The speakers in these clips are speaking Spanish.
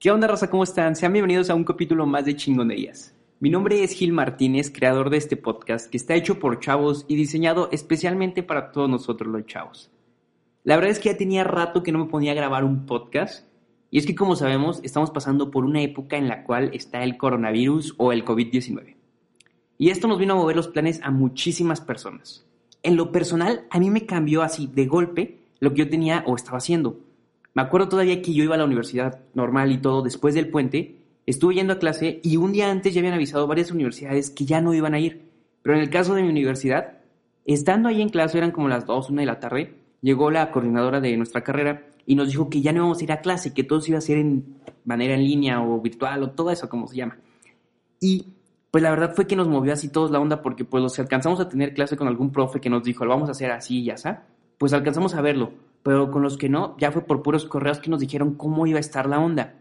¿Qué onda, raza? ¿Cómo están? Sean bienvenidos a un capítulo más de Chingonerías. Mi nombre es Gil Martínez, creador de este podcast que está hecho por chavos y diseñado especialmente para todos nosotros los chavos. La verdad es que ya tenía rato que no me ponía a grabar un podcast y es que como sabemos estamos pasando por una época en la cual está el coronavirus o el COVID-19. Y esto nos vino a mover los planes a muchísimas personas. En lo personal, a mí me cambió así de golpe lo que yo tenía o estaba haciendo. Me acuerdo todavía que yo iba a la universidad normal y todo después del puente, estuve yendo a clase y un día antes ya habían avisado varias universidades que ya no iban a ir. Pero en el caso de mi universidad, estando ahí en clase, eran como las 2, 1 de la tarde, llegó la coordinadora de nuestra carrera y nos dijo que ya no íbamos a ir a clase, que todo se iba a hacer en manera en línea o virtual o todo eso, como se llama. Y pues la verdad fue que nos movió así todos la onda porque pues los alcanzamos a tener clase con algún profe que nos dijo, lo vamos a hacer así y está, pues alcanzamos a verlo pero con los que no, ya fue por puros correos que nos dijeron cómo iba a estar la onda.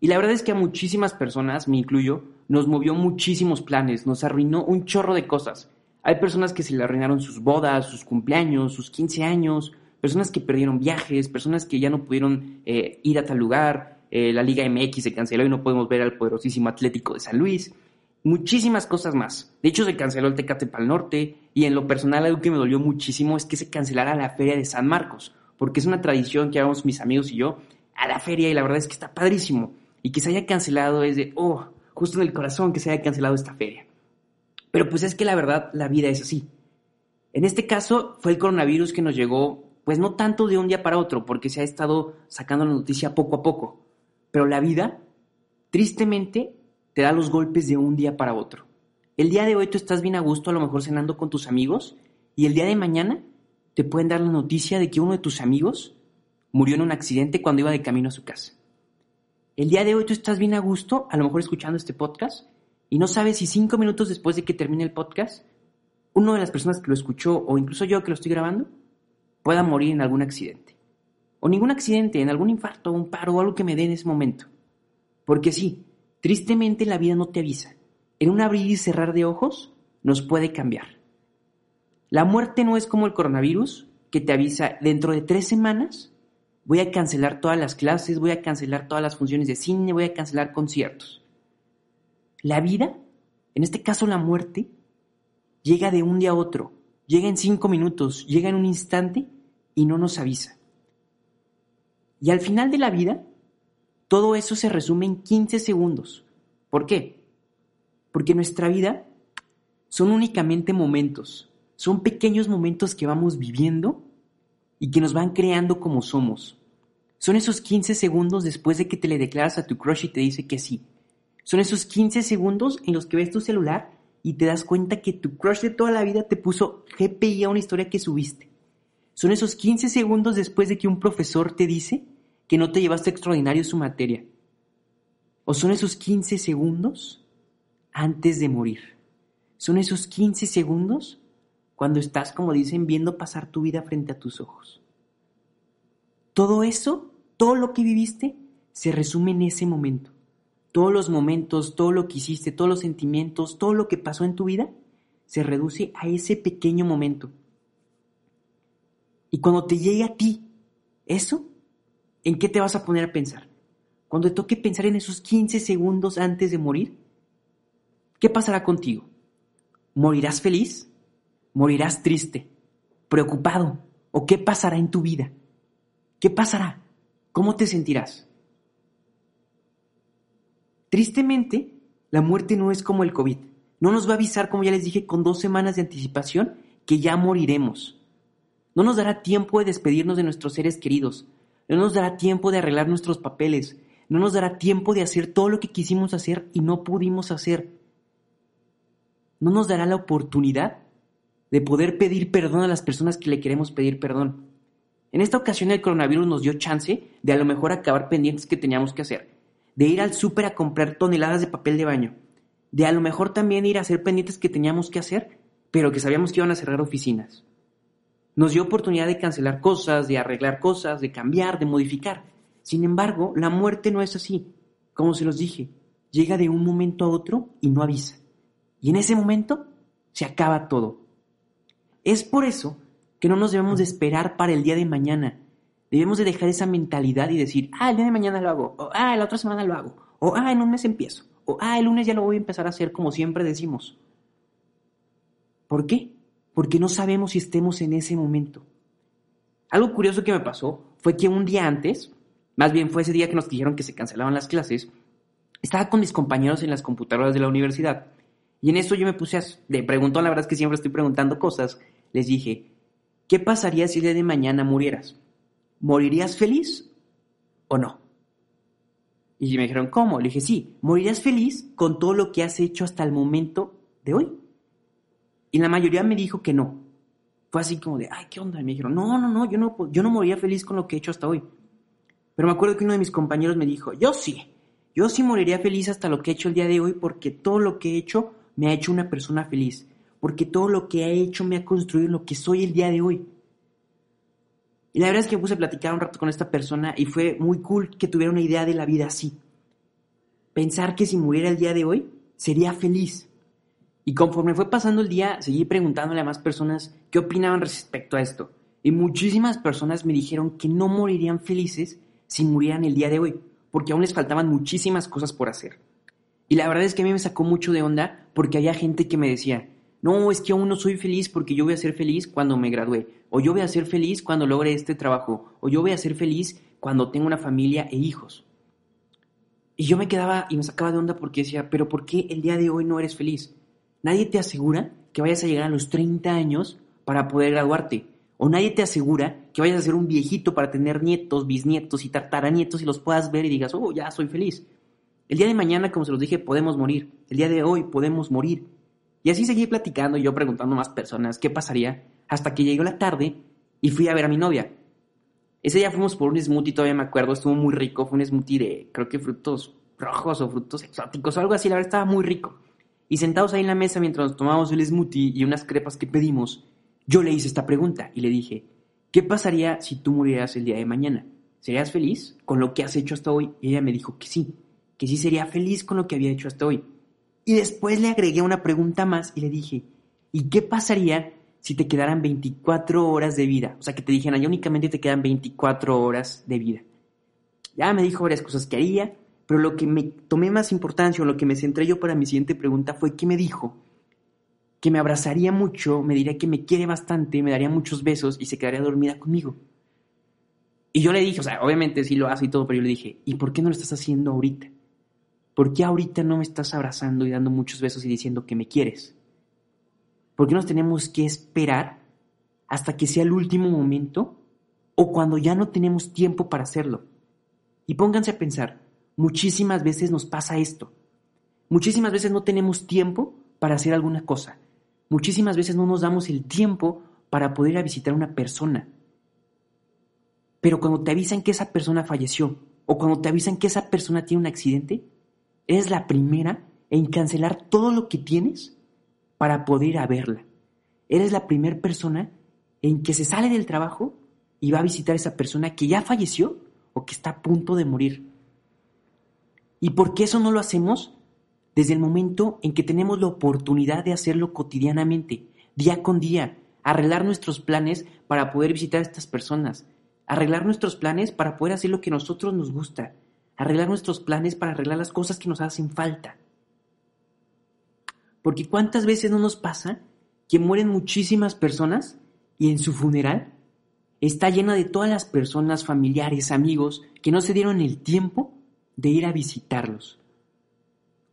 Y la verdad es que a muchísimas personas, me incluyo, nos movió muchísimos planes, nos arruinó un chorro de cosas. Hay personas que se le arruinaron sus bodas, sus cumpleaños, sus 15 años, personas que perdieron viajes, personas que ya no pudieron eh, ir a tal lugar, eh, la Liga MX se canceló y no podemos ver al poderosísimo Atlético de San Luis muchísimas cosas más. De hecho, se canceló el Tecate para el Norte y en lo personal algo que me dolió muchísimo es que se cancelara la Feria de San Marcos, porque es una tradición que hagamos mis amigos y yo a la feria y la verdad es que está padrísimo. Y que se haya cancelado es de, oh, justo en el corazón que se haya cancelado esta feria. Pero pues es que la verdad, la vida es así. En este caso fue el coronavirus que nos llegó, pues no tanto de un día para otro, porque se ha estado sacando la noticia poco a poco. Pero la vida, tristemente, te da los golpes de un día para otro. El día de hoy tú estás bien a gusto, a lo mejor cenando con tus amigos, y el día de mañana te pueden dar la noticia de que uno de tus amigos murió en un accidente cuando iba de camino a su casa. El día de hoy tú estás bien a gusto, a lo mejor escuchando este podcast, y no sabes si cinco minutos después de que termine el podcast, una de las personas que lo escuchó, o incluso yo que lo estoy grabando, pueda morir en algún accidente. O ningún accidente, en algún infarto, un paro o algo que me dé en ese momento. Porque sí, Tristemente la vida no te avisa. En un abrir y cerrar de ojos nos puede cambiar. La muerte no es como el coronavirus que te avisa dentro de tres semanas voy a cancelar todas las clases, voy a cancelar todas las funciones de cine, voy a cancelar conciertos. La vida, en este caso la muerte, llega de un día a otro, llega en cinco minutos, llega en un instante y no nos avisa. Y al final de la vida, todo eso se resume en 15 segundos. ¿Por qué? Porque nuestra vida son únicamente momentos, son pequeños momentos que vamos viviendo y que nos van creando como somos. Son esos 15 segundos después de que te le declaras a tu crush y te dice que sí. Son esos 15 segundos en los que ves tu celular y te das cuenta que tu crush de toda la vida te puso GPI a una historia que subiste. Son esos 15 segundos después de que un profesor te dice que no te llevaste extraordinario su materia? ¿O son esos 15 segundos antes de morir? ¿Son esos 15 segundos cuando estás, como dicen, viendo pasar tu vida frente a tus ojos? Todo eso, todo lo que viviste, se resume en ese momento. Todos los momentos, todo lo que hiciste, todos los sentimientos, todo lo que pasó en tu vida, se reduce a ese pequeño momento. Y cuando te llegue a ti eso, ¿en qué te vas a poner a pensar? Cuando te toque pensar en esos 15 segundos antes de morir, ¿qué pasará contigo? ¿Morirás feliz? ¿Morirás triste? ¿Preocupado? ¿O qué pasará en tu vida? ¿Qué pasará? ¿Cómo te sentirás? Tristemente, la muerte no es como el COVID. No nos va a avisar, como ya les dije, con dos semanas de anticipación que ya moriremos. No nos dará tiempo de despedirnos de nuestros seres queridos, no nos dará tiempo de arreglar nuestros papeles, no nos dará tiempo de hacer todo lo que quisimos hacer y no pudimos hacer. No nos dará la oportunidad de poder pedir perdón a las personas que le queremos pedir perdón. En esta ocasión el coronavirus nos dio chance de a lo mejor acabar pendientes que teníamos que hacer, de ir al súper a comprar toneladas de papel de baño, de a lo mejor también ir a hacer pendientes que teníamos que hacer, pero que sabíamos que iban a cerrar oficinas. Nos dio oportunidad de cancelar cosas, de arreglar cosas, de cambiar, de modificar. Sin embargo, la muerte no es así. Como se los dije, llega de un momento a otro y no avisa. Y en ese momento se acaba todo. Es por eso que no nos debemos de esperar para el día de mañana. Debemos de dejar esa mentalidad y decir, ah, el día de mañana lo hago, o ah, la otra semana lo hago, o ah, en un mes empiezo, o ah, el lunes ya lo voy a empezar a hacer como siempre decimos. ¿Por qué? Porque no sabemos si estemos en ese momento. Algo curioso que me pasó fue que un día antes, más bien fue ese día que nos dijeron que se cancelaban las clases, estaba con mis compañeros en las computadoras de la universidad. Y en eso yo me puse a... Le preguntó, la verdad es que siempre estoy preguntando cosas. Les dije, ¿qué pasaría si el día de mañana murieras? ¿morirías feliz o no? Y me dijeron, ¿cómo? Le dije, sí, morirías feliz con todo lo que has hecho hasta el momento de hoy. Y la mayoría me dijo que no. Fue así como de, ay, ¿qué onda? Y me dijeron, no, no, no, yo no, yo no moriría feliz con lo que he hecho hasta hoy. Pero me acuerdo que uno de mis compañeros me dijo, yo sí, yo sí moriría feliz hasta lo que he hecho el día de hoy porque todo lo que he hecho me ha hecho una persona feliz. Porque todo lo que he hecho me ha construido lo que soy el día de hoy. Y la verdad es que me puse a platicar un rato con esta persona y fue muy cool que tuviera una idea de la vida así. Pensar que si muriera el día de hoy, sería feliz. Y conforme fue pasando el día, seguí preguntándole a más personas qué opinaban respecto a esto. Y muchísimas personas me dijeron que no morirían felices si murieran el día de hoy, porque aún les faltaban muchísimas cosas por hacer. Y la verdad es que a mí me sacó mucho de onda porque había gente que me decía, no, es que aún no soy feliz porque yo voy a ser feliz cuando me gradúe, o yo voy a ser feliz cuando logre este trabajo, o yo voy a ser feliz cuando tenga una familia e hijos. Y yo me quedaba y me sacaba de onda porque decía, pero ¿por qué el día de hoy no eres feliz? Nadie te asegura que vayas a llegar a los 30 años para poder graduarte. O nadie te asegura que vayas a ser un viejito para tener nietos, bisnietos y tartaranietos y los puedas ver y digas, oh, ya soy feliz. El día de mañana, como se los dije, podemos morir. El día de hoy podemos morir. Y así seguí platicando y yo preguntando a más personas qué pasaría hasta que llegó la tarde y fui a ver a mi novia. Ese día fuimos por un smoothie, todavía me acuerdo, estuvo muy rico, fue un smoothie de creo que frutos rojos o frutos exóticos o algo así, la verdad estaba muy rico. Y sentados ahí en la mesa mientras nos tomábamos el smoothie y unas crepas que pedimos, yo le hice esta pregunta y le dije, ¿qué pasaría si tú murieras el día de mañana? ¿Serías feliz con lo que has hecho hasta hoy? Y ella me dijo que sí, que sí sería feliz con lo que había hecho hasta hoy. Y después le agregué una pregunta más y le dije, ¿y qué pasaría si te quedaran 24 horas de vida? O sea, que te dijeran, ya únicamente te quedan 24 horas de vida. Ya me dijo varias cosas que haría, pero lo que me tomé más importancia o lo que me centré yo para mi siguiente pregunta fue que me dijo que me abrazaría mucho, me diría que me quiere bastante, me daría muchos besos y se quedaría dormida conmigo. Y yo le dije, o sea, obviamente sí lo hace y todo, pero yo le dije, ¿y por qué no lo estás haciendo ahorita? ¿Por qué ahorita no me estás abrazando y dando muchos besos y diciendo que me quieres? ¿Por qué nos tenemos que esperar hasta que sea el último momento o cuando ya no tenemos tiempo para hacerlo? Y pónganse a pensar, muchísimas veces nos pasa esto. Muchísimas veces no tenemos tiempo para hacer alguna cosa. Muchísimas veces no nos damos el tiempo para poder ir a visitar a una persona. Pero cuando te avisan que esa persona falleció o cuando te avisan que esa persona tiene un accidente, Eres la primera en cancelar todo lo que tienes para poder ir a verla. Eres la primera persona en que se sale del trabajo y va a visitar a esa persona que ya falleció o que está a punto de morir. ¿Y por qué eso no lo hacemos? Desde el momento en que tenemos la oportunidad de hacerlo cotidianamente, día con día, arreglar nuestros planes para poder visitar a estas personas, arreglar nuestros planes para poder hacer lo que a nosotros nos gusta, arreglar nuestros planes para arreglar las cosas que nos hacen falta. Porque cuántas veces no nos pasa que mueren muchísimas personas y en su funeral está llena de todas las personas, familiares, amigos que no se dieron el tiempo de ir a visitarlos.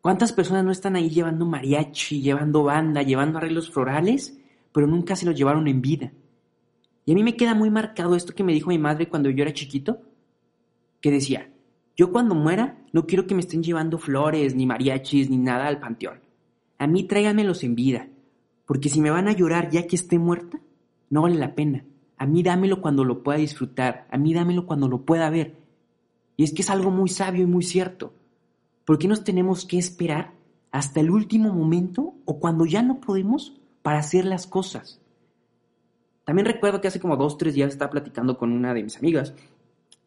¿Cuántas personas no están ahí llevando mariachi, llevando banda, llevando arreglos florales, pero nunca se los llevaron en vida? Y a mí me queda muy marcado esto que me dijo mi madre cuando yo era chiquito, que decía, yo cuando muera no quiero que me estén llevando flores, ni mariachis, ni nada al panteón. A mí tráiganmelos en vida, porque si me van a llorar ya que esté muerta, no vale la pena. A mí dámelo cuando lo pueda disfrutar, a mí dámelo cuando lo pueda ver. Y es que es algo muy sabio y muy cierto. ¿Por qué nos tenemos que esperar hasta el último momento o cuando ya no podemos para hacer las cosas? También recuerdo que hace como dos, tres días estaba platicando con una de mis amigas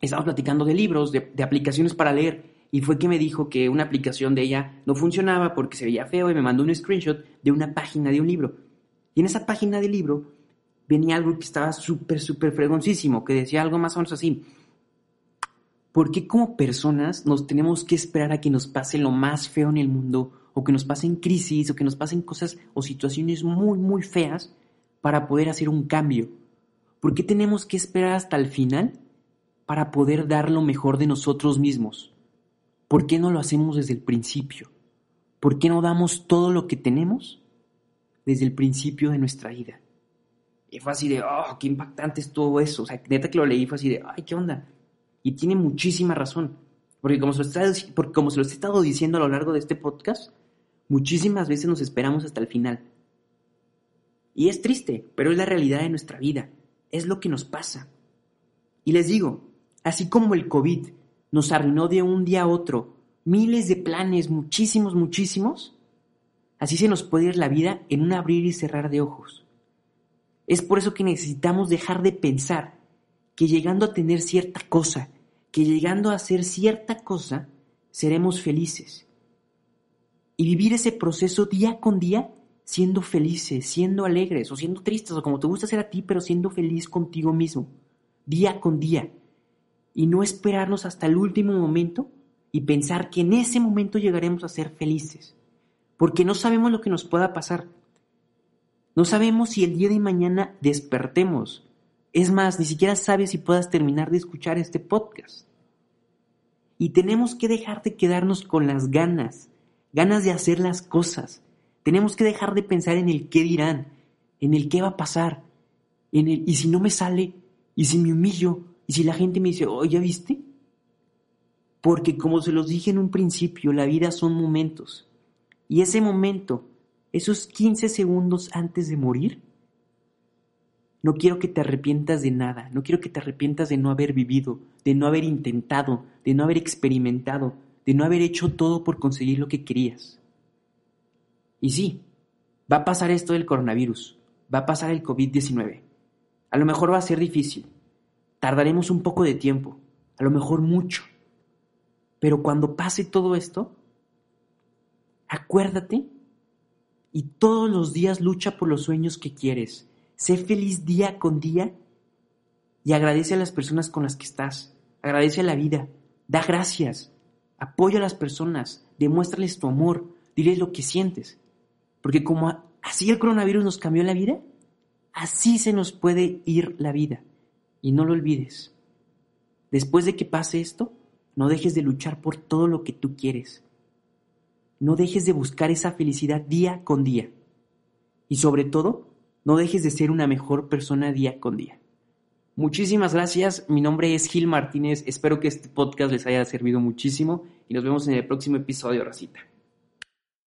estábamos platicando de libros, de, aplicaciones para leer, y fue que me dijo que una aplicación de ella no funcionaba porque se veía feo y me mandó un screenshot de una página de un libro. Y en esa página del libro venía algo que estaba súper, súper fregoncísimo, que decía algo más o menos así. ¿Por qué como personas nos tenemos que esperar a que nos pase lo más feo en el mundo, o que nos pasen crisis, o que nos pasen cosas o situaciones muy, muy feas para poder hacer un cambio? ¿Por qué tenemos que esperar hasta el final para poder dar lo mejor de nosotros mismos? ¿Por qué no lo hacemos desde el principio? ¿Por qué no damos todo lo que tenemos desde el principio de nuestra vida? Y fue así de, oh, qué impactante es todo eso. O sea, neta que lo leí fue así de, ay, ¿qué onda? Y tiene muchísima razón. Porque como, se lo está, he estado diciendo a lo largo de este podcast, muchísimas veces nos esperamos hasta el final. Y es triste, pero es la realidad de nuestra vida. Es lo que nos pasa. Y les digo, así como el COVID nos arruinó de un día a otro miles de planes, muchísimos, muchísimos, así se nos puede ir la vida en un abrir y cerrar de ojos. Es por eso que necesitamos dejar de pensar que llegando a tener cierta cosa, que llegando a hacer cierta cosa, seremos felices. Y vivir ese proceso día con día siendo felices, siendo alegres o siendo tristes o como te gusta ser a ti, pero siendo feliz contigo mismo, día con día. Y no esperarnos hasta el último momento y pensar que en ese momento llegaremos a ser felices, porque no sabemos lo que nos pueda pasar. No sabemos si el día de mañana despertemos. Es más, ni siquiera sabes si puedas terminar de escuchar este podcast. Y tenemos que dejar de quedarnos con las ganas, ganas de hacer las cosas. Tenemos que dejar de pensar en el qué dirán, en el qué va a pasar, en el y si no me sale, y si me humillo, y si la gente me dice, oh, ¿ya viste? Porque como se los dije en un principio, la vida son momentos. Y ese momento, esos 15 segundos antes de morir, no quiero que te arrepientas de nada, no quiero que te arrepientas de no haber vivido, de no haber intentado, de no haber experimentado, de no haber hecho todo por conseguir lo que querías. Y sí, va a pasar esto del coronavirus, va a pasar el COVID-19. A lo mejor va a ser difícil, tardaremos un poco de tiempo, a lo mejor mucho. Pero cuando pase todo esto, acuérdate y todos los días lucha por los sueños que quieres. Sé feliz día con día y agradece a las personas con las que estás. Agradece a la vida. Da gracias. Apoya a las personas. Demuéstrales tu amor. Diles lo que sientes. Porque como así el coronavirus nos cambió la vida, así se nos puede ir la vida. Y no lo olvides. Después de que pase esto, no dejes de luchar por todo lo que tú quieres. No dejes de buscar esa felicidad día con día. Y sobre todo, no dejes de ser una mejor persona día con día. Muchísimas gracias. Mi nombre es Gil Martínez. Espero que este podcast les haya servido muchísimo y nos vemos en el próximo episodio, Racita.